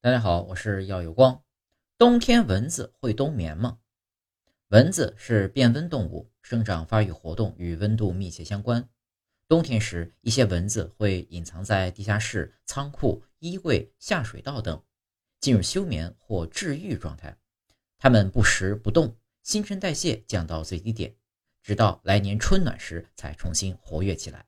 大家好，我是耀有光。冬天蚊子会冬眠吗？蚊子是变温动物，生长发育活动与温度密切相关。冬天时，一些蚊子会隐藏在地下室、仓库、衣柜、下水道等，进入休眠或治愈状态。它们不食不动，新陈代谢降到最低点，直到来年春暖时才重新活跃起来。